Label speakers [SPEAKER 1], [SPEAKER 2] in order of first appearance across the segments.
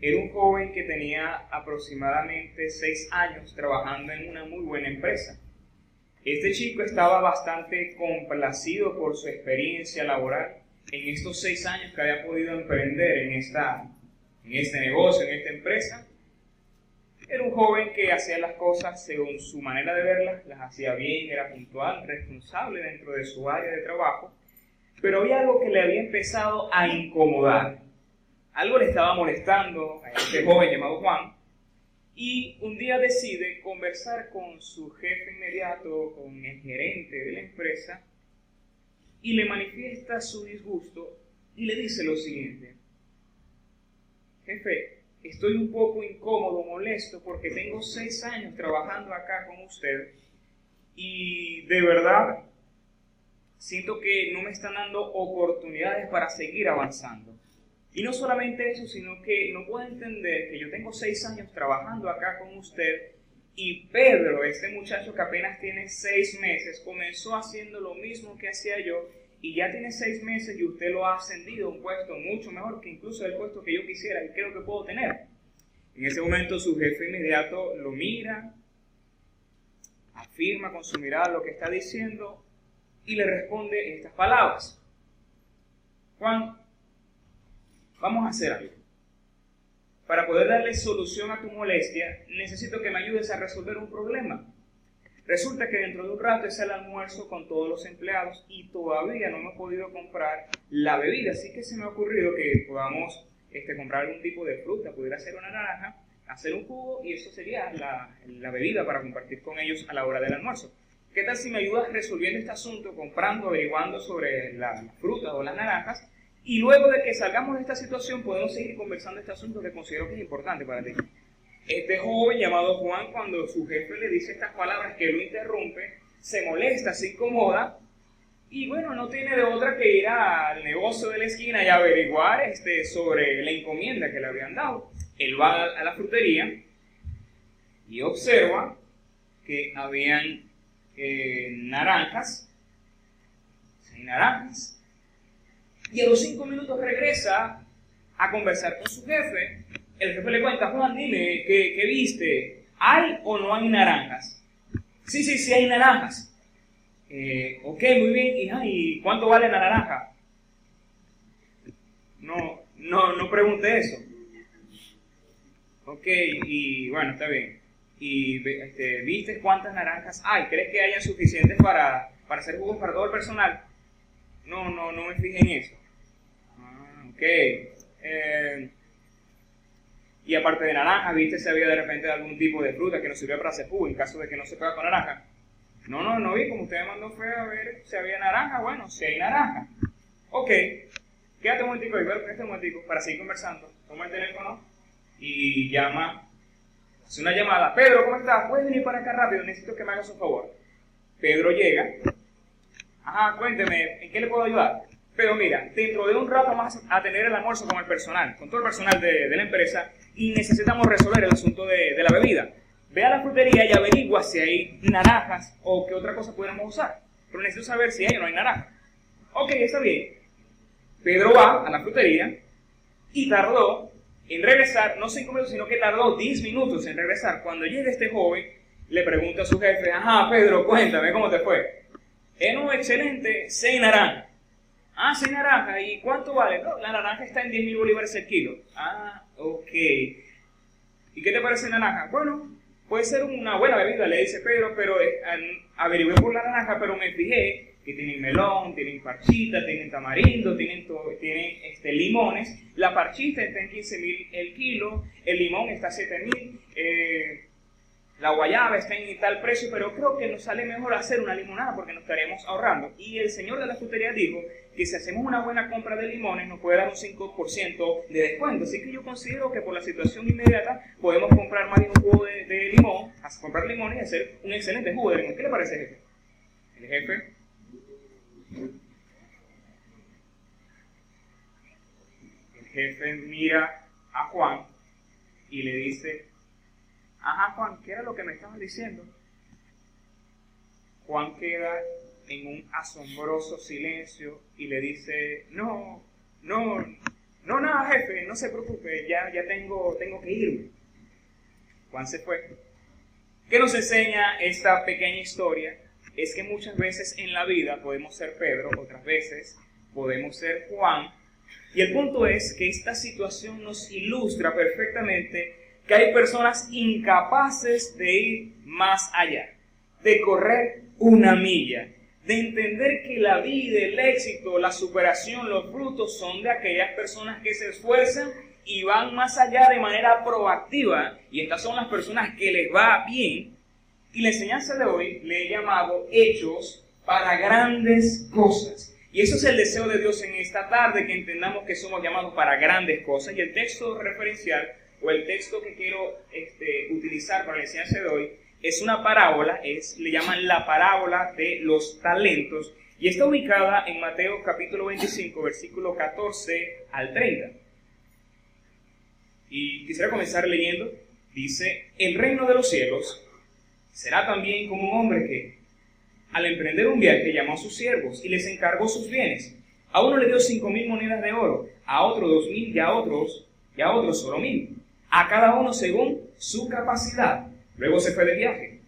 [SPEAKER 1] era un joven que tenía aproximadamente seis años trabajando en una muy buena empresa. Este chico estaba bastante complacido por su experiencia laboral en estos seis años que había podido emprender en, esta, en este negocio, en esta empresa. Era un joven que hacía las cosas según su manera de verlas, las hacía bien, era puntual, responsable dentro de su área de trabajo, pero había algo que le había empezado a incomodar. Algo le estaba molestando a este joven llamado Juan, y un día decide conversar con su jefe inmediato, con el gerente de la empresa, y le manifiesta su disgusto y le dice lo siguiente, jefe, estoy un poco incómodo, molesto, porque tengo seis años trabajando acá con usted y de verdad siento que no me están dando oportunidades para seguir avanzando. Y no solamente eso, sino que no puedo entender que yo tengo seis años trabajando acá con usted y Pedro, este muchacho que apenas tiene seis meses, comenzó haciendo lo mismo que hacía yo y ya tiene seis meses y usted lo ha ascendido a un puesto mucho mejor que incluso el puesto que yo quisiera y creo que puedo tener. En ese momento su jefe inmediato lo mira, afirma con su mirada lo que está diciendo y le responde estas palabras. Juan, vamos a hacer algo. Para poder darle solución a tu molestia, necesito que me ayudes a resolver un problema. Resulta que dentro de un rato es el almuerzo con todos los empleados y todavía no hemos podido comprar la bebida, así que se me ha ocurrido que podamos este, comprar algún tipo de fruta, pudiera ser una naranja, hacer un jugo y eso sería la, la bebida para compartir con ellos a la hora del almuerzo. ¿Qué tal si me ayudas resolviendo este asunto, comprando, averiguando sobre las frutas o las naranjas? Y luego de que salgamos de esta situación podemos seguir conversando este asunto que considero que es importante para ti. Este joven llamado Juan, cuando su jefe le dice estas palabras que lo interrumpe, se molesta, se incomoda y bueno, no tiene de otra que ir al negocio de la esquina y averiguar este, sobre la encomienda que le habían dado. Él va a la frutería y observa que habían eh, naranjas, seis naranjas, y a los cinco minutos regresa a conversar con su jefe el jefe le cuenta, Juan, dime, ¿qué, viste? ¿Hay o no hay naranjas? Sí, sí, sí hay naranjas. Eh, ok, muy bien. ¿Y, cuánto vale la naranja? No, no, no pregunté eso. Ok, y bueno, está bien. ¿Y este, viste cuántas naranjas hay? ¿Crees que haya suficientes para, para hacer jugos para todo el personal? No, no, no me fijé en eso. Ok. Eh, y aparte de naranja, viste si había de repente algún tipo de fruta que nos sirviera para hacer jugo en caso de que no se pueda con naranja. No, no, no vi, como usted me mandó fue a ver si había naranja, bueno, si hay naranja. Ok, quédate un momentico, quédate un momentico para seguir conversando. Toma el teléfono y llama, hace una llamada. Pedro, ¿cómo estás? ¿Puedes venir para acá rápido? Necesito que me hagas un favor. Pedro llega. Ajá, cuénteme, ¿en qué le puedo ayudar? Pero mira, dentro de un rato más a tener el almuerzo con el personal, con todo el personal de, la empresa, y necesitamos resolver el asunto de, la bebida. Ve a la frutería y averigua si hay naranjas o qué otra cosa pudiéramos usar. Pero necesito saber si hay o no hay naranja. Ok, está bien. Pedro va a la frutería y tardó en regresar, no cinco minutos, sino que tardó 10 minutos en regresar. Cuando llega este joven, le pregunta a su jefe, ajá, Pedro, cuéntame cómo te fue. En un excelente, seis naranjas. Ah, seis naranjas. ¿Y cuánto vale? No, la naranja está en 10 mil bolívares el kilo. Ah, Ok. ¿Y qué te parece naranja? Bueno, puede ser una buena bebida, le dice Pedro, pero eh, averigué por la naranja, pero me fijé que tienen melón, tienen parchita, tienen tamarindo, tienen, tienen este, limones. La parchita está en 15 mil el kilo, el limón está a 7 mil. Eh, la guayaba está en tal precio, pero creo que nos sale mejor hacer una limonada porque nos estaremos ahorrando. Y el señor de la frutería dijo que si hacemos una buena compra de limones nos puede dar un 5% de descuento. Así que yo considero que por la situación inmediata podemos comprar más de un jugo de, limón, comprar limones y hacer un excelente jugo de limón. ¿Qué le parece, jefe? El jefe. El jefe mira a Juan y le dice, Ajá, Juan, ¿qué era lo que me estabas diciendo? Juan queda en un asombroso silencio y le dice, no, no, No, nada, jefe, no se preocupe, ya, ya tengo, tengo que irme. Juan se fue. ¿Qué nos enseña esta pequeña historia? Es que muchas veces en la vida podemos ser Pedro, otras veces podemos ser Juan. Y el punto es que esta situación nos ilustra perfectamente que hay personas incapaces de ir más allá, de correr una milla, de entender que la vida, el éxito, la superación, los frutos son de aquellas personas que se esfuerzan y van más allá de manera proactiva. Y estas son las personas que les va bien. Y la enseñanza de hoy le he llamado hechos para grandes cosas. Y eso es el deseo de Dios en esta tarde, que entendamos que somos llamados para grandes cosas. Y el texto referencial o el texto que quiero este, utilizar para la enseñanza de hoy es una parábola, es, le llaman la parábola de los talentos, y está ubicada en Mateo capítulo 25, versículo 14 al 30. Y quisiera comenzar leyendo. Dice, el reino de los cielos será también como un hombre que, al emprender un viaje, llamó a sus siervos y les encargó sus bienes. A uno le dio cinco mil monedas de oro, a otro dos mil y a otros, y a otros solo mil. A cada uno según su capacidad. Luego se fue de viaje.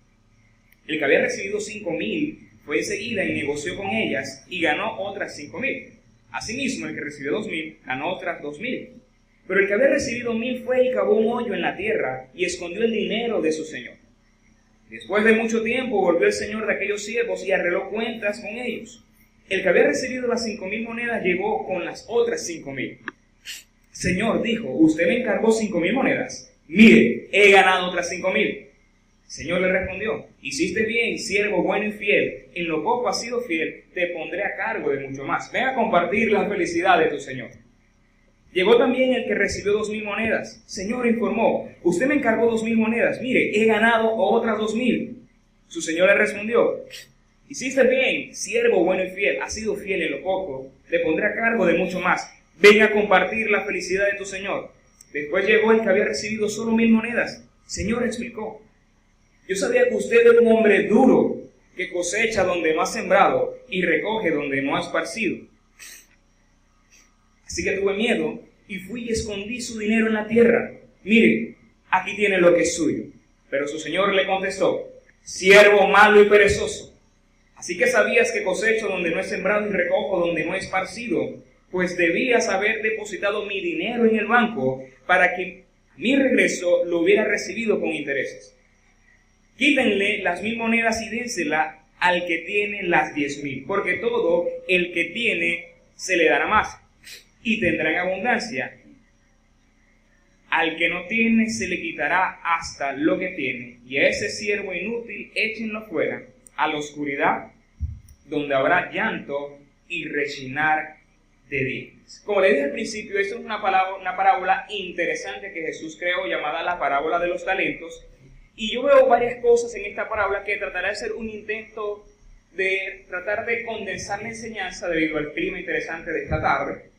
[SPEAKER 1] El que había recibido cinco mil fue enseguida y negoció con ellas y ganó otras cinco mil. Asimismo, el que recibió dos mil ganó otras dos mil. Pero el que había recibido mil fue y cavó un hoyo en la tierra y escondió el dinero de su señor. Después de mucho tiempo volvió el señor de aquellos siervos y arregló cuentas con ellos. El que había recibido las cinco mil monedas llegó con las otras cinco mil. Señor, dijo, usted me encargó cinco mil monedas. Mire, he ganado otras cinco mil. Señor le respondió, hiciste bien, siervo bueno y fiel. En lo poco has sido fiel, te pondré a cargo de mucho más. Ven a compartir la felicidad de tu Señor. Llegó también el que recibió dos mil monedas. Señor informó, usted me encargó dos mil monedas. Mire, he ganado otras dos mil. Su señor le respondió, hiciste bien, siervo bueno y fiel, has sido fiel en lo poco, te pondré a cargo de mucho más. Ven a compartir la felicidad de tu señor. Después llegó el que había recibido solo mil monedas. Señor explicó, yo sabía que usted es un hombre duro, que cosecha donde no ha sembrado y recoge donde no ha esparcido. Así que tuve miedo y fui y escondí su dinero en la tierra. Mire, aquí tiene lo que es suyo. Pero su señor le contestó, siervo malo y perezoso. Así que sabías que cosecho donde no he sembrado y recojo donde no he esparcido, pues debías haber depositado mi dinero en el banco para que mi regreso lo hubiera recibido con intereses. Quítenle las mil monedas y dénsela al que tiene las diez mil, porque todo el que tiene se le dará más y tendrá en abundancia. Al que no tiene se le quitará hasta lo que tiene, y a ese siervo inútil échenlo fuera, a la oscuridad, donde habrá llanto y rechinar de dientes. Como le dije al principio, esto es una, palabra, una parábola interesante que Jesús creó llamada la parábola de los talentos, y yo veo varias cosas en esta parábola que tratará de ser un intento de tratar de condensar la enseñanza debido al clima interesante de esta tarde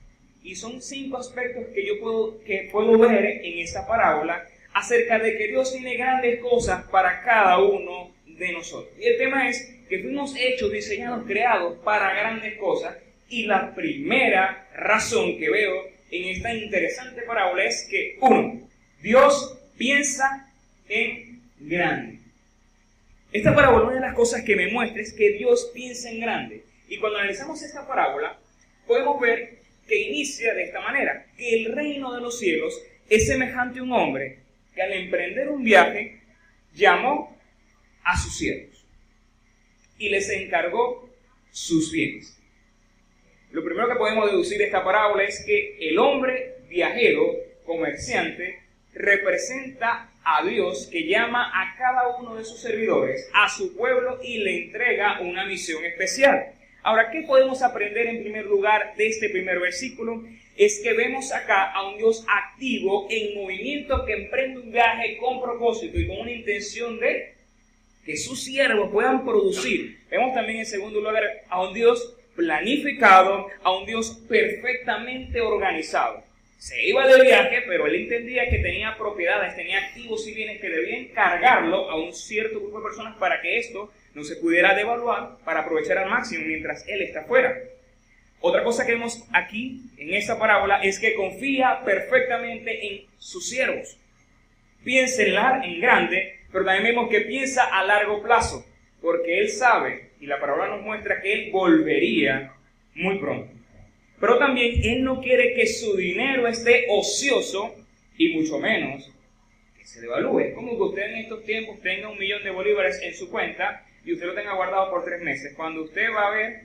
[SPEAKER 1] y son cinco aspectos que yo puedo, que puedo ver en esta parábola acerca de que Dios tiene grandes cosas para cada uno de nosotros. Y el tema es que fuimos hechos, diseñados, creados para grandes cosas. Y la primera razón que veo en esta interesante parábola es que, uno, Dios piensa en grande. Esta parábola, una de las cosas que me muestra es que Dios piensa en grande. Y cuando analizamos esta parábola, podemos ver que inicia de esta manera, que el reino de los cielos es semejante a un hombre que al emprender un viaje llamó a sus siervos y les encargó sus bienes. Lo primero que podemos deducir de esta parábola es que el hombre viajero, comerciante, representa a Dios que llama a cada uno de sus servidores, a su pueblo y le entrega una misión especial. Ahora, ¿qué podemos aprender en primer lugar de este primer versículo? Es que vemos acá a un Dios activo en movimiento que emprende un viaje con propósito y con una intención de que sus siervos puedan producir. Vemos también en segundo lugar a un Dios planificado, a un Dios perfectamente organizado. Se iba de viaje, pero él entendía que tenía propiedades, tenía activos y bienes que debía encargarlo a un cierto grupo de personas para que esto no se pudiera devaluar para aprovechar al máximo mientras él está fuera. Otra cosa que vemos aquí en esta parábola es que confía perfectamente en sus siervos. Piensa en, en grande, pero también vemos que piensa a largo plazo, porque él sabe, y la parábola nos muestra que él volvería muy pronto. Pero también él no quiere que su dinero esté ocioso y mucho menos que se devalúe. Es como que usted en estos tiempos tenga un millón de bolívares en su cuenta y usted lo tenga guardado por tres meses. Cuando usted va a ver,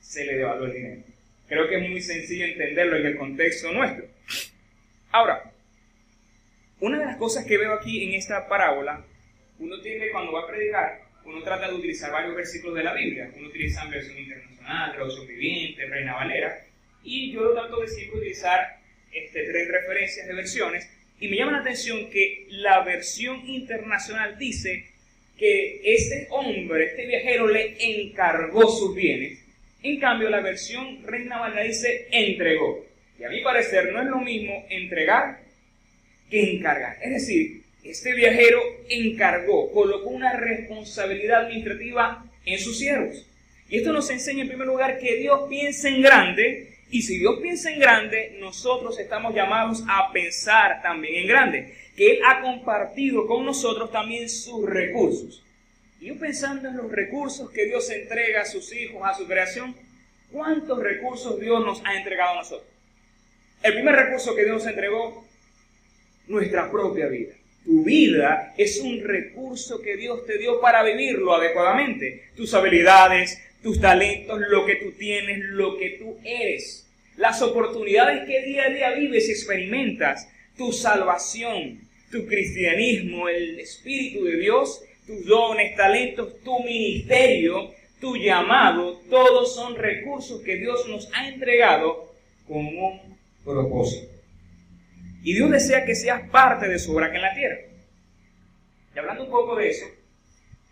[SPEAKER 1] se le devalúa el dinero. Creo que es muy sencillo entenderlo en el contexto nuestro. Ahora, una de las cosas que veo aquí en esta parábola, uno tiene cuando va a predicar, uno trata de utilizar varios versículos de la Biblia. Uno utiliza versión internacional, traducción viviente, Reina Valera, y yo trato de siempre utilizar este, tres referencias de versiones. Y me llama la atención que la versión internacional dice que este hombre, este viajero, le encargó sus bienes. En cambio, la versión Reina Valera dice entregó. Y a mi parecer no es lo mismo entregar que encargar. Es decir, este viajero encargó, colocó una responsabilidad administrativa en sus siervos. Y esto nos enseña en primer lugar que Dios piensa en grande y si Dios piensa en grande, nosotros estamos llamados a pensar también en grande. Que Él ha compartido con nosotros también sus recursos. Y yo pensando en los recursos que Dios entrega a sus hijos, a su creación, ¿cuántos recursos Dios nos ha entregado a nosotros? El primer recurso que Dios nos entregó, nuestra propia vida. Tu vida es un recurso que Dios te dio para vivirlo adecuadamente. Tus habilidades, tus talentos, lo que tú tienes, lo que tú eres las oportunidades que día a día vives y experimentas, tu salvación, tu cristianismo, el Espíritu de Dios, tus dones, talentos, tu ministerio, tu llamado, todos son recursos que Dios nos ha entregado con un propósito. Y Dios desea que seas parte de su obra aquí en la tierra. Y hablando un poco de eso,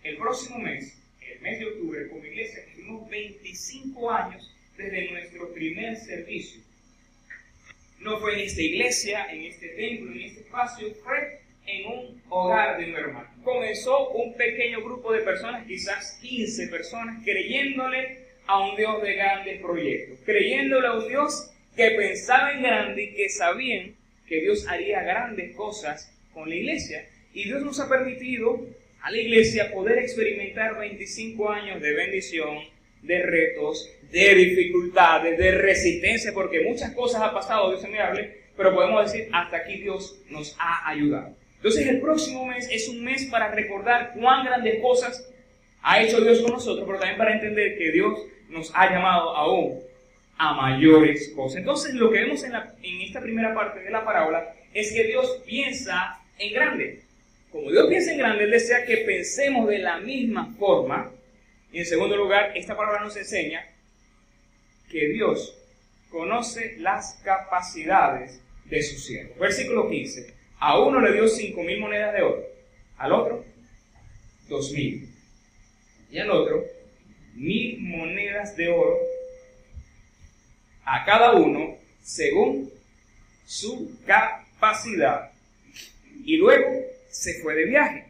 [SPEAKER 1] el próximo mes, el mes de octubre, como iglesia, tuvimos 25 años desde nuestro primer servicio. No fue en esta iglesia, en este templo, en este espacio, fue en un hogar de un hermano. Comenzó un pequeño grupo de personas, quizás 15 personas, creyéndole a un Dios de grandes proyectos, creyéndole a un Dios que pensaba en grande y que sabían que Dios haría grandes cosas con la iglesia. Y Dios nos ha permitido a la iglesia poder experimentar 25 años de bendición, de retos, de dificultades, de resistencia, porque muchas cosas ha pasado, Dios me hable, pero podemos decir, hasta aquí Dios nos ha ayudado. Entonces el próximo mes es un mes para recordar cuán grandes cosas ha hecho Dios con nosotros, pero también para entender que Dios nos ha llamado aún a mayores cosas. Entonces lo que vemos en, esta primera parte de la parábola es que Dios piensa en grande. Como Dios piensa en grande, Él desea que pensemos de la misma forma. Y en segundo lugar, esta palabra nos enseña que Dios conoce las capacidades de su siervo. Versículo 15. A uno le dio cinco mil monedas de oro, al otro dos mil, y al otro mil monedas de oro, a cada uno según su capacidad. Y luego se fue de viaje.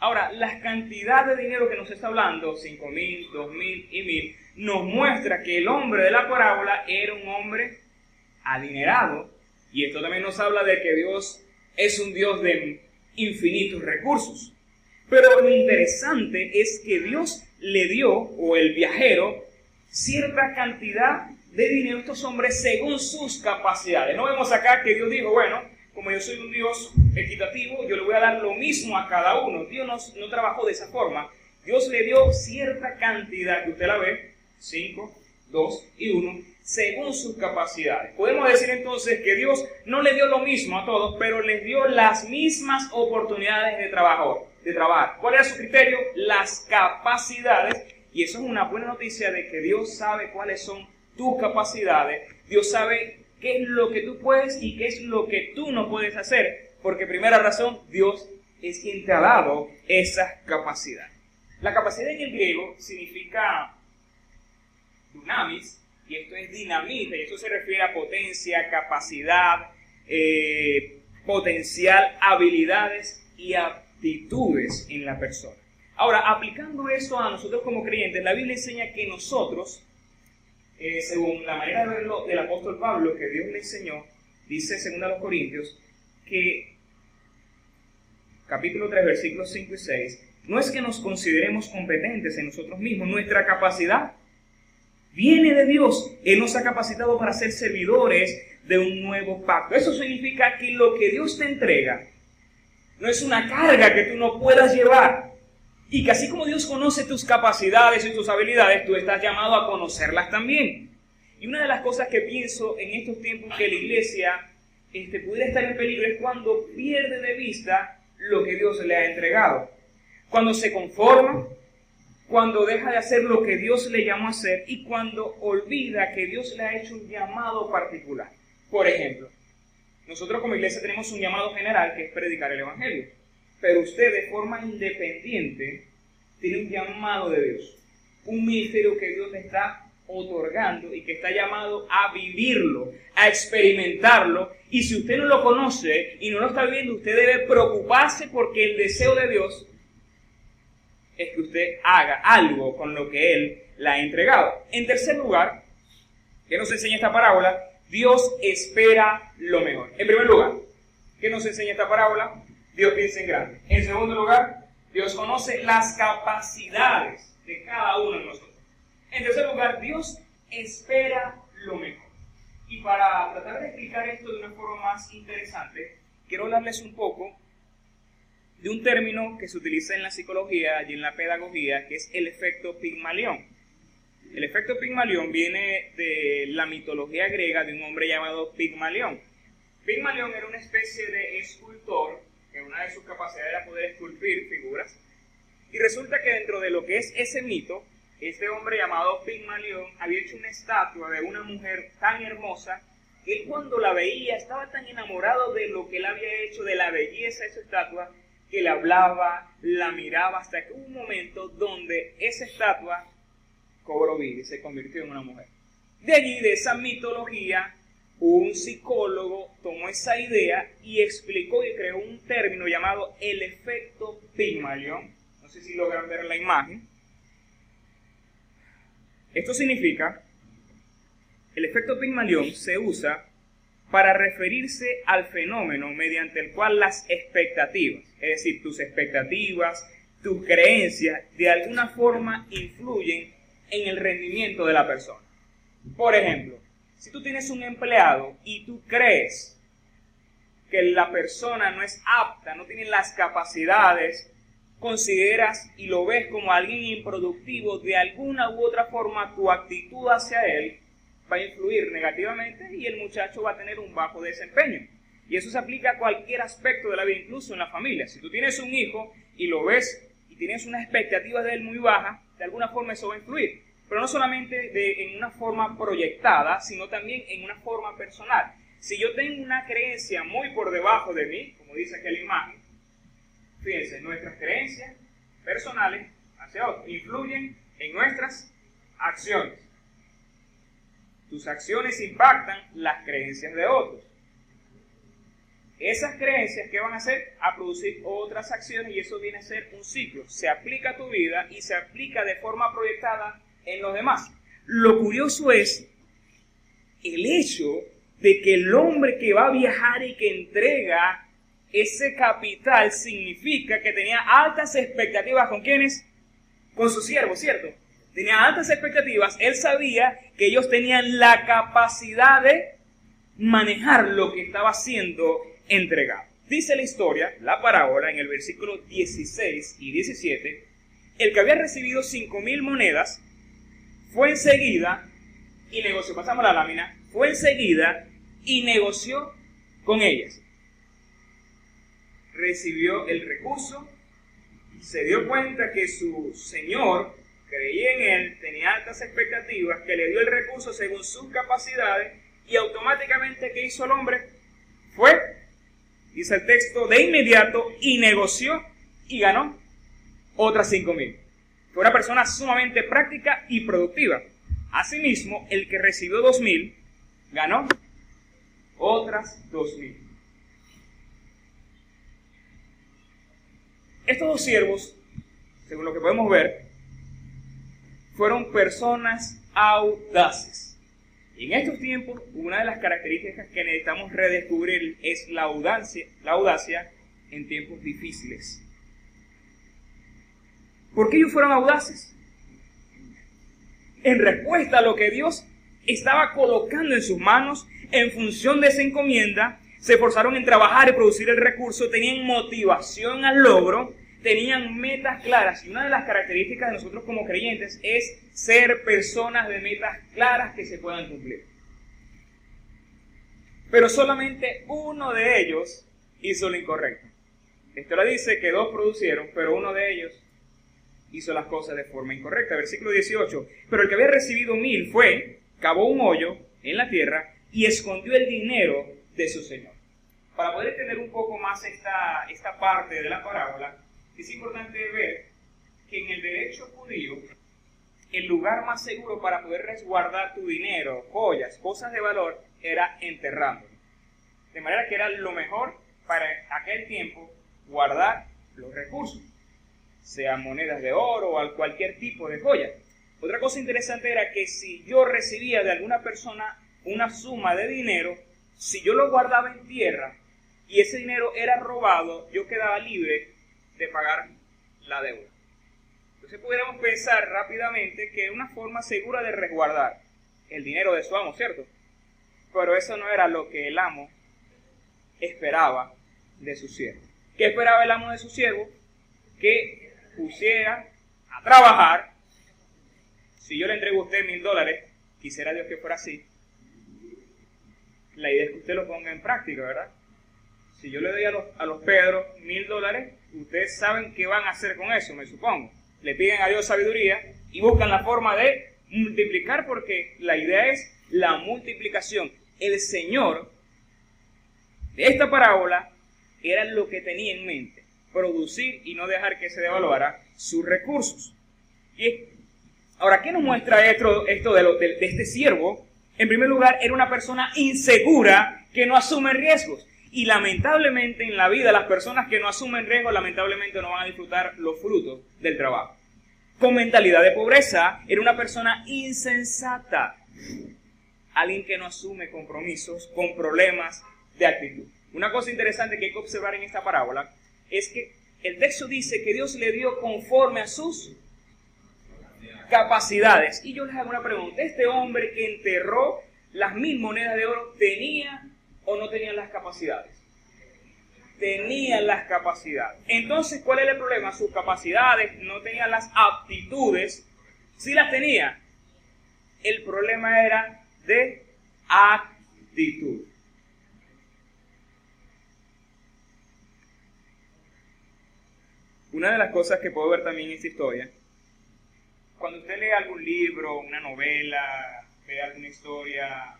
[SPEAKER 1] Ahora, las cantidades de dinero que nos está hablando, cinco mil, dos mil y mil, nos muestra que el hombre de la parábola era un hombre adinerado. Y esto también nos habla de que Dios es un Dios de infinitos recursos. Pero lo interesante es que Dios le dio, o el viajero, cierta cantidad de dinero a estos hombres según sus capacidades. No vemos acá que Dios dijo, bueno, como yo soy un Dios equitativo, yo le voy a dar lo mismo a cada uno. Dios no, no trabajó de esa forma. Dios le dio cierta cantidad, que usted la ve, 5, 2 y 1, según sus capacidades. Podemos decir entonces que Dios no le dio lo mismo a todos, pero les dio las mismas oportunidades de trabajo, de trabajar. ¿Cuál era su criterio? Las capacidades. Y eso es una buena noticia de que Dios sabe cuáles son tus capacidades. Dios sabe qué es lo que tú puedes y qué es lo que tú no puedes hacer. Porque primera razón, Dios es quien te ha dado esas capacidades. La capacidad en el griego significa dunamis, y esto es dinamita, y esto se refiere a potencia, capacidad, eh, potencial, habilidades y aptitudes en la persona. Ahora, aplicando esto a nosotros como creyentes, la Biblia enseña que nosotros eh, según la manera de verlo del apóstol Pablo, que Dios le enseñó, dice según a los Corintios, que capítulo 3, versículos 5 y 6, no es que nos consideremos competentes en nosotros mismos, nuestra capacidad viene de Dios. Él nos ha capacitado para ser servidores de un nuevo pacto. Eso significa que lo que Dios te entrega no es una carga que tú no puedas llevar. Y que así como Dios conoce tus capacidades y tus habilidades, tú estás llamado a conocerlas también. Y una de las cosas que pienso en estos tiempos que la iglesia este, pudiera estar en peligro es cuando pierde de vista lo que Dios le ha entregado. Cuando se conforma, cuando deja de hacer lo que Dios le llamó a hacer y cuando olvida que Dios le ha hecho un llamado particular. Por ejemplo, nosotros como iglesia tenemos un llamado general que es predicar el Evangelio, pero usted de forma independiente tiene un llamado de Dios, un ministerio que Dios le está otorgando y que está llamado a vivirlo, a experimentarlo. Y si usted no lo conoce y no lo está viviendo, usted debe preocuparse porque el deseo de Dios es que usted haga algo con lo que Él le ha entregado. En tercer lugar, ¿qué nos enseña esta parábola? Dios espera lo mejor. En primer lugar, ¿qué nos enseña esta parábola? Dios piensa en grande. En segundo lugar, Dios conoce las capacidades de cada uno de nosotros. En tercer lugar, Dios espera lo mejor. Y para tratar de explicar esto de una forma más interesante, quiero hablarles un poco de un término que se utiliza en la psicología y en la pedagogía, que es el efecto Pigmalión. El efecto Pigmalión viene de la mitología griega de un hombre llamado Pigmalión. Pigmalión era una especie de escultor, que una de sus capacidades era poder esculpir figuras, y resulta que dentro de lo que es ese mito, este hombre llamado Pigmalión había hecho una estatua de una mujer tan hermosa que él cuando la veía estaba tan enamorado de lo que él había hecho, de la belleza de esa estatua, que le hablaba, la miraba, hasta que hubo un momento donde esa estatua cobró vida y se convirtió en una mujer. De allí, de esa mitología, un psicólogo tomó esa idea y explicó y creó un término llamado el efecto Pygmalion. No sé si logran ver la imagen. Esto significa, el efecto Pygmalion se usa para referirse al fenómeno mediante el cual las expectativas, es decir, tus expectativas, tus creencias, de alguna forma influyen en el rendimiento de la persona. Por ejemplo, si tú tienes un empleado y tú crees que la persona no es apta, no tiene las capacidades, consideras y lo ves como alguien improductivo, de alguna u otra forma tu actitud hacia él va a influir negativamente y el muchacho va a tener un bajo desempeño. Y eso se aplica a cualquier aspecto de la vida, incluso en la familia. Si tú tienes un hijo y lo ves y tienes una expectativa de él muy baja, de alguna forma eso va a influir. Pero no solamente de, en una forma proyectada, sino también en una forma personal. Si yo tengo una creencia muy por debajo de mí, como dice aquí la imagen, fíjense, nuestras creencias personales hacia otros influyen en nuestras acciones. Tus acciones impactan las creencias de otros. Esas creencias que van a hacer a producir otras acciones y eso viene a ser un ciclo. Se aplica a tu vida y se aplica de forma proyectada en los demás. Lo curioso es el hecho de que el hombre que va a viajar y que entrega ese capital significa que tenía altas expectativas con quienes? Con su siervo, ¿cierto? tenía altas expectativas, él sabía que ellos tenían la capacidad de manejar lo que estaba siendo entregado. Dice la historia, la parábola, en el versículo 16 y 17, el que había recibido cinco mil monedas fue enseguida y negoció, pasamos la lámina, fue enseguida y negoció con ellas. Recibió el recurso, se dio cuenta que su señor creía en él, tenía altas expectativas, que le dio el recurso según sus capacidades y automáticamente ¿qué hizo el hombre? Fue, dice el texto, de inmediato y negoció y ganó otras cinco mil. Fue una persona sumamente práctica y productiva. Asimismo, el que recibió dos mil ganó otras dos mil. Estos dos siervos, según lo que podemos ver, fueron personas audaces. En estos tiempos, una de las características que necesitamos redescubrir es la audacia, la audacia en tiempos difíciles. ¿Por qué ellos fueron audaces? En respuesta a lo que Dios estaba colocando en sus manos en función de esa encomienda, se esforzaron en trabajar y producir el recurso, tenían motivación al logro, tenían metas claras. Y una de las características de nosotros como creyentes es ser personas de metas claras que se puedan cumplir. Pero solamente uno de ellos hizo lo incorrecto. Esto lo dice que dos producieron, pero uno de ellos hizo las cosas de forma incorrecta. Versículo 18. Pero el que había recibido mil fue, cavó un hoyo en la tierra y escondió el dinero de su señor. Para poder entender un poco más esta, esta parte de la parábola, es importante ver que en el derecho judío, el lugar más seguro para poder resguardar tu dinero, joyas, cosas de valor, era enterrándolo. De manera que era lo mejor para aquel tiempo guardar los recursos, sean monedas de oro o cualquier tipo de joya. Otra cosa interesante era que si yo recibía de alguna persona una suma de dinero, si yo lo guardaba en tierra y ese dinero era robado, yo quedaba libre de pagar la deuda. Entonces pudiéramos pensar rápidamente que una forma segura de resguardar el dinero de su amo, ¿cierto? Pero eso no era lo que el amo esperaba de su siervo. ¿Qué esperaba el amo de su siervo? Que pusiera a trabajar. Si yo le entrego a usted mil dólares, quisiera Dios que fuera así. La idea es que usted lo ponga en práctica, ¿verdad? Si yo le doy a los, a los Pedros mil dólares, ustedes saben qué van a hacer con eso, me supongo. Le piden a Dios sabiduría y buscan la forma de multiplicar porque la idea es la multiplicación. El Señor de esta parábola era lo que tenía en mente, producir y no dejar que se devaluara sus recursos. Y ahora, ¿qué nos muestra esto, esto de, de este siervo? En primer lugar, era una persona insegura que no asume riesgos. Y lamentablemente en la vida las personas que no asumen riesgos lamentablemente no van a disfrutar los frutos del trabajo. Con mentalidad de pobreza, era una persona insensata. Alguien que no asume compromisos con problemas de actitud. Una cosa interesante que hay que observar en esta parábola es que el texto dice que Dios le dio conforme a sus capacidades. Y yo les hago una pregunta. ¿Este hombre que enterró las mil monedas de oro tenía o no tenía las capacidades? Tenía las capacidades. Entonces, ¿cuál es el problema? Sus capacidades no tenían las aptitudes. Sí las tenía. El problema era de actitud. Una de las cosas que puedo ver también en esta historia cuando usted lee algún libro, una novela, ve alguna historia,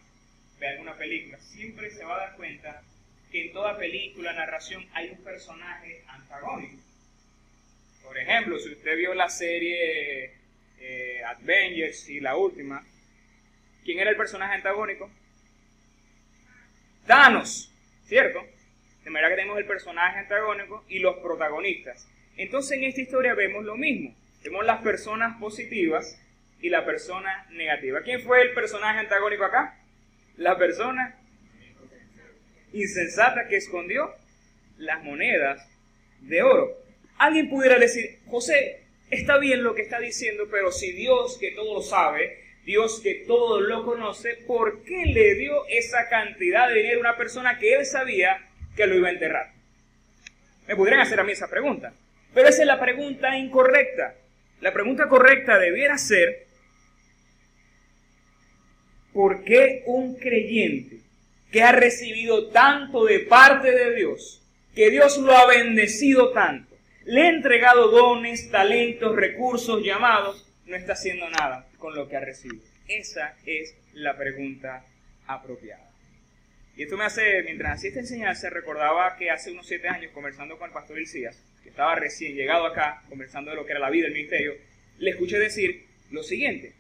[SPEAKER 1] ve alguna película, siempre se va a dar cuenta que en toda película, narración, hay un personaje antagónico. Por ejemplo, si usted vio la serie eh, Avengers y la última, ¿quién era el personaje antagónico? Thanos, ¿cierto? De manera que tenemos el personaje antagónico y los protagonistas. Entonces en esta historia vemos lo mismo. Tenemos las personas positivas y la persona negativa. ¿Quién fue el personaje antagónico acá? La persona insensata que escondió las monedas de oro. Alguien pudiera decir, José, está bien lo que está diciendo, pero si Dios que todo lo sabe, Dios que todo lo conoce, ¿por qué le dio esa cantidad de dinero a una persona que él sabía que lo iba a enterrar? Me podrían hacer a mí esa pregunta. Pero esa es la pregunta incorrecta. La pregunta correcta debiera ser, ¿por qué un creyente que ha recibido tanto de parte de Dios, que Dios lo ha bendecido tanto, le ha entregado dones, talentos, recursos, llamados, no está haciendo nada con lo que ha recibido? Esa es la pregunta apropiada. Y esto me hace, mientras hacía esta enseñanza, recordaba que hace unos siete años, conversando con el pastor Elías, estaba recién llegado acá, conversando de lo que era la vida del ministerio, le escuché decir lo siguiente.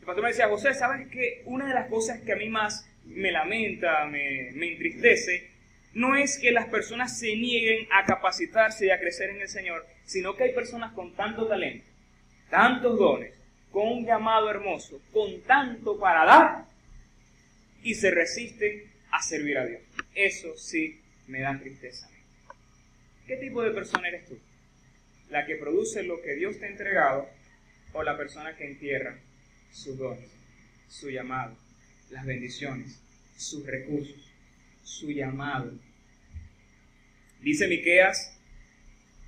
[SPEAKER 1] El pastor me decía, José, ¿sabes que una de las cosas que a mí más me lamenta, me, me entristece, no es que las personas se nieguen a capacitarse y a crecer en el Señor, sino que hay personas con tanto talento, tantos dones, con un llamado hermoso, con tanto para dar, y se resisten a servir a Dios. Eso sí me da tristeza. ¿Qué tipo de persona eres tú? ¿La que produce lo que Dios te ha entregado o la persona que entierra sus dones, su llamado, las bendiciones, sus recursos, su llamado? Dice Miqueas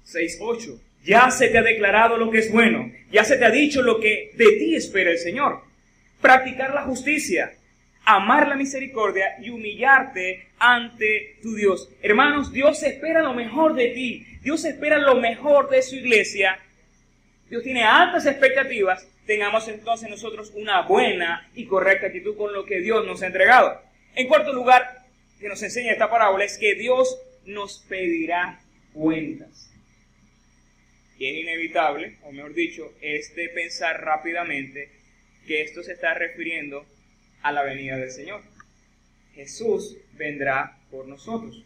[SPEAKER 1] 6:8, ya se te ha declarado lo que es bueno, ya se te ha dicho lo que de ti espera el Señor. Practicar la justicia, amar la misericordia y humillarte ante tu Dios. Hermanos, Dios espera lo mejor de ti. Dios espera lo mejor de su iglesia. Dios tiene altas expectativas. Tengamos entonces nosotros una buena y correcta actitud con lo que Dios nos ha entregado. En cuarto lugar, que nos enseña esta parábola es que Dios nos pedirá cuentas. Y es inevitable, o mejor dicho, es de pensar rápidamente que esto se está refiriendo a la venida del Señor. Jesús vendrá por nosotros.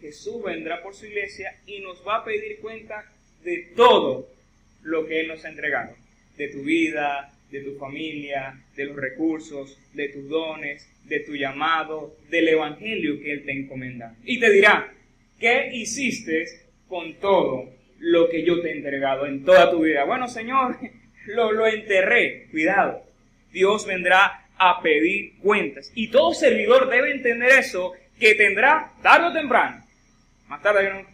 [SPEAKER 1] Jesús vendrá por su iglesia y nos va a pedir cuenta de todo lo que Él nos ha entregado. De tu vida, de tu familia, de los recursos, de tus dones, de tu llamado, del evangelio que Él te encomenda. Y te dirá, ¿qué hiciste con todo lo que yo te he entregado en toda tu vida? Bueno, Señor, lo, lo enterré. Cuidado. Dios vendrá a pedir cuentas. Y todo servidor debe entender eso, que tendrá tarde o temprano, más tarde no,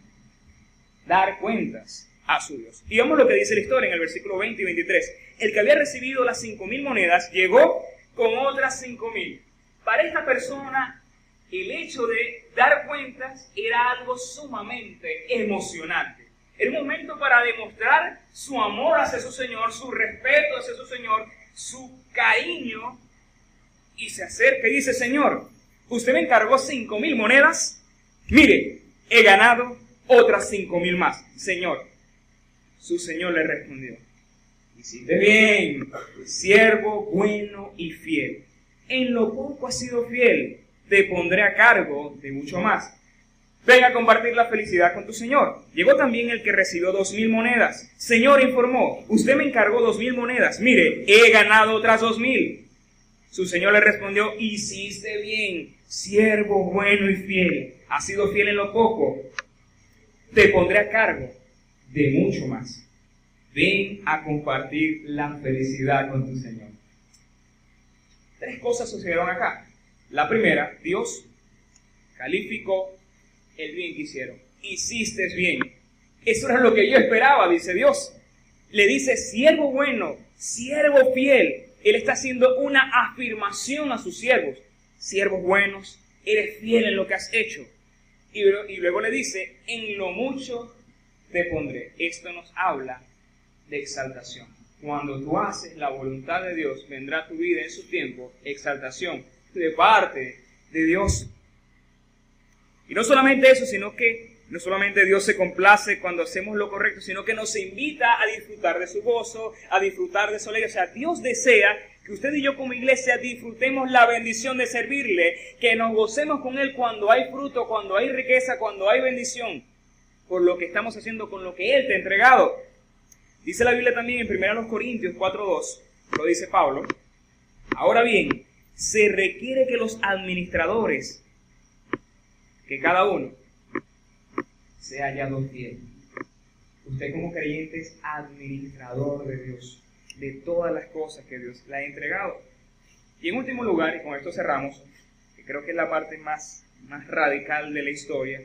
[SPEAKER 1] dar cuentas a su Dios. Y vemos lo que dice la historia en el versículo 20 y 23. El que había recibido las cinco mil monedas llegó con otras cinco mil. Para esta persona, el hecho de dar cuentas era algo sumamente emocionante. Era un momento para demostrar su amor hacia su Señor, su respeto hacia su Señor, su cariño y se acerca y dice, Señor, usted me encargó cinco mil monedas, mire, he ganado otras cinco mil más. Señor, su Señor le respondió, hiciste bien, siervo bueno y fiel. En lo poco has sido fiel, te pondré a cargo de mucho más. Venga a compartir la felicidad con tu Señor. Llegó también el que recibió dos mil monedas. Señor informó, usted me encargó dos mil monedas. Mire, he ganado otras dos mil. Su señor le respondió, hiciste bien, siervo bueno y fiel, has sido fiel en lo poco, te pondré a cargo de mucho más. Ven a compartir la felicidad con tu Señor. Tres cosas sucedieron acá. La primera, Dios calificó el bien que hicieron. Hiciste bien. Eso era lo que yo esperaba, dice Dios. Le dice, siervo bueno, siervo fiel, él está haciendo una afirmación a sus siervos. Siervos buenos, eres fiel en lo que has hecho. Y, luego le dice, en lo mucho te pondré. Esto nos habla de exaltación. Cuando tú haces la voluntad de Dios, vendrá tu vida en su tiempo, exaltación de parte de Dios. Y no solamente eso, sino que no solamente Dios se complace cuando hacemos lo correcto, sino que nos invita a disfrutar de su gozo, a disfrutar de su alegría. O sea, Dios desea que usted y yo como iglesia disfrutemos la bendición de servirle, que nos gocemos con Él cuando hay fruto, cuando hay riqueza, cuando hay bendición, por lo que estamos haciendo con lo que Él te ha entregado. Dice la Biblia también en 1 Corintios 4.2, lo dice Pablo. Ahora bien, se requiere que los administradores, que cada uno, se ha hallado fiel. Usted como creyente es administrador de Dios, de todas las cosas que Dios le ha entregado. Y en último lugar, y con esto cerramos, que creo que es la parte más, más radical de la historia,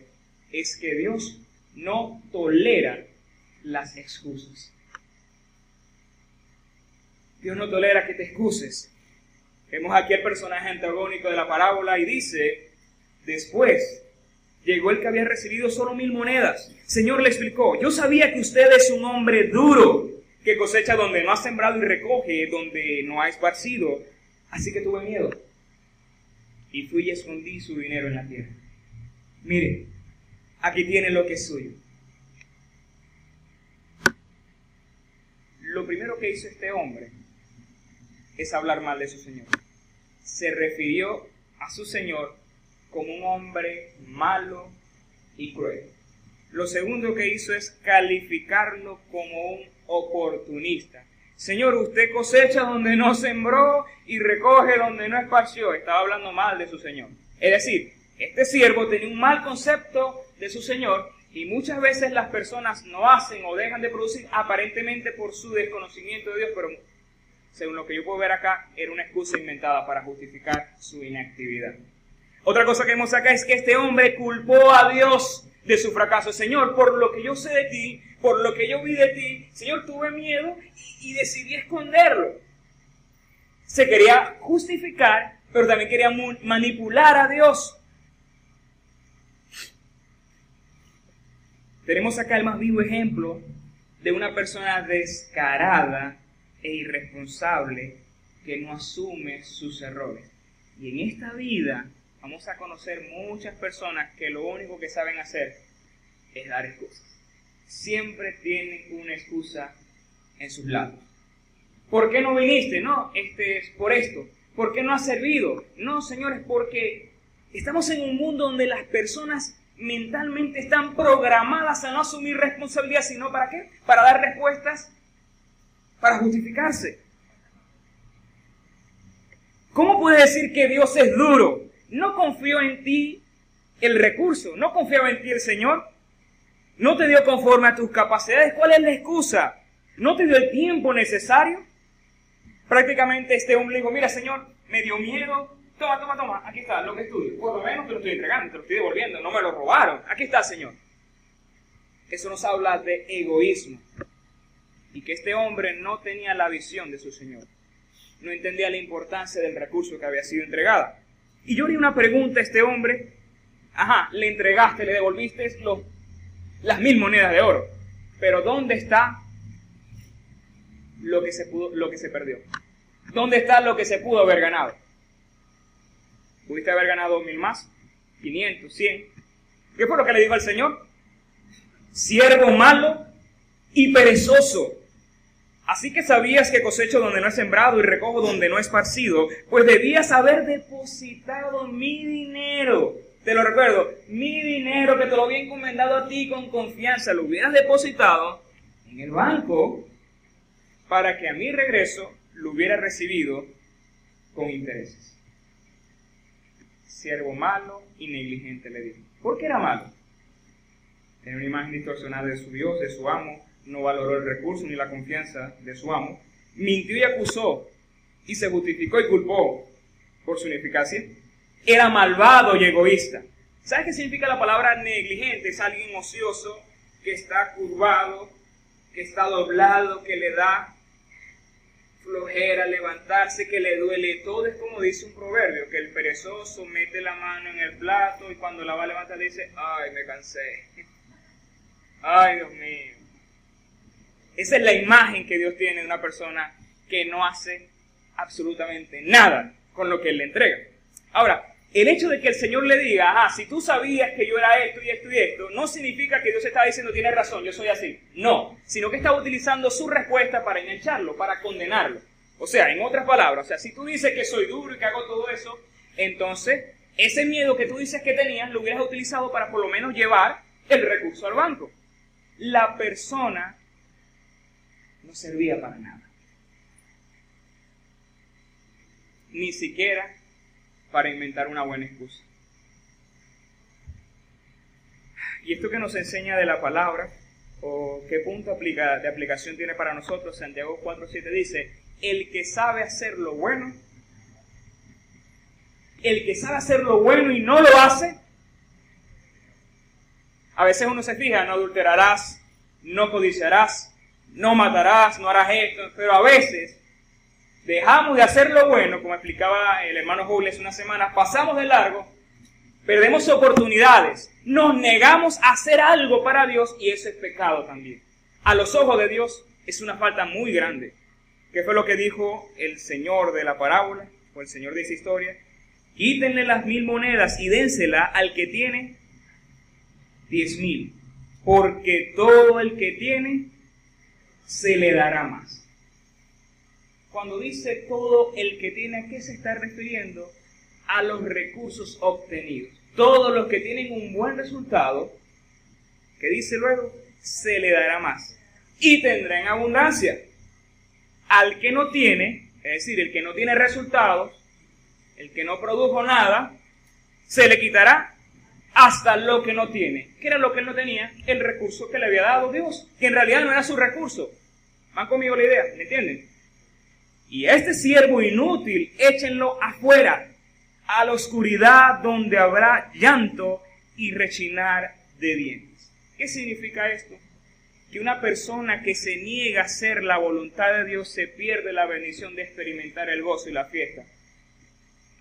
[SPEAKER 1] es que Dios no tolera las excusas. Dios no tolera que te excuses. Vemos aquí el personaje antagónico de la parábola y dice, después llegó el que había recibido solo mil monedas. Señor le explicó, yo sabía que usted es un hombre duro, que cosecha donde no ha sembrado y recoge donde no ha esparcido. Así que tuve miedo. Y fui y escondí su dinero en la tierra. Mire, aquí tiene lo que es suyo. Lo primero que hizo este hombre es hablar mal de su Señor. Se refirió a su Señor como un hombre malo y cruel. Lo segundo que hizo es calificarlo como un oportunista. Señor, usted cosecha donde no sembró y recoge donde no esparció. Estaba hablando mal de su Señor. Es decir, este siervo tenía un mal concepto de su Señor y muchas veces las personas no hacen o dejan de producir aparentemente por su desconocimiento de Dios, pero según lo que yo puedo ver acá, era una excusa inventada para justificar su inactividad. Otra cosa que vemos acá es que este hombre culpó a Dios de su fracaso. Señor, por lo que yo sé de ti, por lo que yo vi de ti, Señor, tuve miedo y, decidí esconderlo. Se quería justificar, pero también quería manipular a Dios. Tenemos acá el más vivo ejemplo de una persona descarada e irresponsable que no asume sus errores. Y en esta vida vamos a conocer muchas personas que lo único que saben hacer es dar excusas. Siempre tienen una excusa en sus lados. ¿Por qué no viniste? No, este es por esto. ¿Por qué no has servido? No, señores, porque estamos en un mundo donde las personas mentalmente están programadas a no asumir responsabilidad, sino para qué? Para dar respuestas, para justificarse. ¿Cómo puedes decir que Dios es duro? No confió en ti el recurso, no confiaba en ti el Señor, no te dio conforme a tus capacidades, ¿cuál es la excusa? ¿No te dio el tiempo necesario? Prácticamente este hombre dijo, mira Señor, me dio miedo, toma, toma, toma, aquí está lo que estudio, por lo menos te lo estoy entregando, te lo estoy devolviendo, no me lo robaron, aquí está Señor. Eso nos habla de egoísmo. Y que este hombre no tenía la visión de su Señor, no entendía la importancia del recurso que había sido entregado. Y yo le una pregunta a este hombre. Ajá, le entregaste, le devolviste las mil monedas de oro. Pero ¿dónde está lo que, se pudo, lo que se perdió? ¿Dónde está lo que se pudo haber ganado? ¿Pudiste haber ganado mil más? ¿500? ¿100? ¿Qué fue lo que le dijo al Señor? Siervo malo y perezoso. Así que sabías que cosecho donde no he sembrado y recojo donde no he esparcido, pues debías haber depositado mi dinero. Te lo recuerdo, mi dinero que te lo había encomendado a ti con confianza, lo hubieras depositado en el banco para que a mi regreso lo hubiera recibido con intereses. Siervo malo y negligente le dijo. ¿Por qué era malo? Tenía una imagen distorsionada de su Dios, de su amo, no valoró el recurso ni la confianza de su amo, mintió y acusó, y se justificó y culpó por su ineficacia, era malvado y egoísta. ¿Sabes qué significa la palabra negligente? Es alguien ocioso, que está curvado, que está doblado, que le da flojera levantarse, que le duele todo. Es como dice un proverbio, que el perezoso mete la mano en el plato y cuando la va a levantar dice, ay, me cansé. Ay, Dios mío. Esa es la imagen que Dios tiene de una persona que no hace absolutamente nada con lo que Él le entrega. Ahora, el hecho de que el Señor le diga, ah, si tú sabías que yo era esto y esto y esto, no significa que Dios está diciendo, tienes razón, yo soy así. No, sino que está utilizando su respuesta para engancharlo, para condenarlo. O sea, en otras palabras, o sea, si tú dices que soy duro y que hago todo eso, entonces ese miedo que tú dices que tenías lo hubieras utilizado para por lo menos llevar el recurso al banco. La persona no servía para nada. Ni siquiera para inventar una buena excusa. ¿Y esto que nos enseña de la palabra? ¿O qué punto aplica, de aplicación tiene para nosotros? Santiago 4.7 dice, el que sabe hacer lo bueno, el que sabe hacer lo bueno y no lo hace, a veces uno se fija, no adulterarás, no codiciarás, no matarás, no harás esto, pero a veces dejamos de hacer lo bueno, como explicaba el hermano Jules una semana, pasamos de largo, perdemos oportunidades, nos negamos a hacer algo para Dios y eso es pecado también. A los ojos de Dios es una falta muy grande. ¿Qué fue lo que dijo el Señor de la parábola o el Señor de esa historia? Quítenle las mil monedas y dénsela al que tiene diez mil, porque todo el que tiene se le dará más. Cuando dice todo el que tiene, ¿a qué se está refiriendo? A los recursos obtenidos. Todos los que tienen un buen resultado, que dice luego, se le dará más. Y tendrá en abundancia. al que no tiene, es decir, el que no tiene resultados, el que no produjo nada, se le quitará hasta lo que no tiene. ¿Qué era lo que él no tenía? El recurso que le había dado Dios, que en realidad no era su recurso. ¿Van conmigo la idea? ¿Me entienden? Y este siervo inútil, échenlo afuera, a la oscuridad donde habrá llanto y rechinar de dientes. ¿Qué significa esto? Que una persona que se niega a hacer la voluntad de Dios se pierde la bendición de experimentar el gozo y la fiesta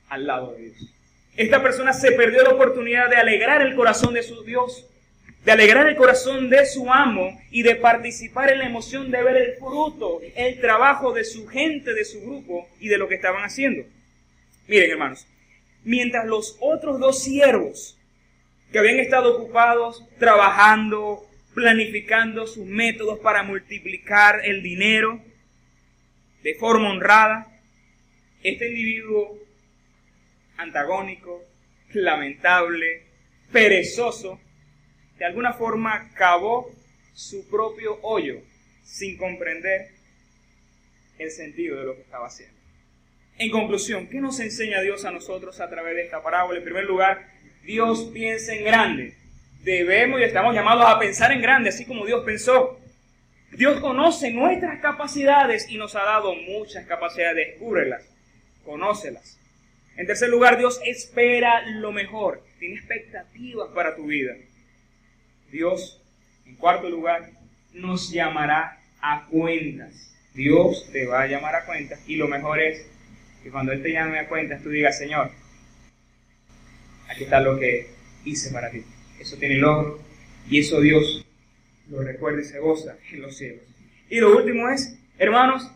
[SPEAKER 1] al lado de Dios. Esta persona se perdió la oportunidad de alegrar el corazón de su Dios, de alegrar el corazón de su amo y de participar en la emoción de ver el fruto, el trabajo de su gente, de su grupo y de lo que estaban haciendo. Miren, hermanos, mientras los otros dos siervos que habían estado ocupados trabajando, planificando sus métodos para multiplicar el dinero de forma honrada, este individuo antagónico, lamentable, perezoso, de alguna forma cavó su propio hoyo sin comprender el sentido de lo que estaba haciendo. En conclusión, ¿qué nos enseña Dios a nosotros a través de esta parábola? En primer lugar, Dios piensa en grande. Debemos y estamos llamados a pensar en grande, así como Dios pensó. Dios conoce nuestras capacidades y nos ha dado muchas capacidades. Descúbrelas, conócelas. En tercer lugar, Dios espera lo mejor, tiene expectativas para tu vida. Dios, en cuarto lugar, nos llamará a cuentas. Dios te va a llamar a cuentas y lo mejor es que cuando Él te llame a cuentas tú digas, Señor, aquí está lo que hice para ti. Eso tiene logro y eso Dios lo recuerda y se goza en los cielos. Y lo último es, hermanos,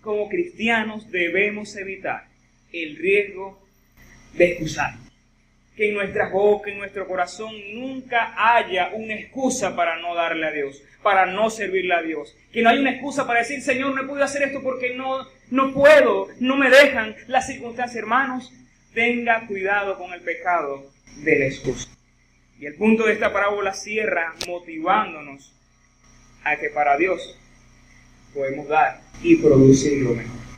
[SPEAKER 1] como cristianos debemos evitar el riesgo de excusar. Que en nuestra boca, en nuestro corazón, nunca haya una excusa para no darle a Dios, para no servirle a Dios. Que no haya una excusa para decir, Señor, no he podido hacer esto porque no, no puedo, no me dejan las circunstancias. Hermanos, tenga cuidado con el pecado de la excusa. Y el punto de esta parábola cierra motivándonos a que para Dios podemos dar y producir lo mejor.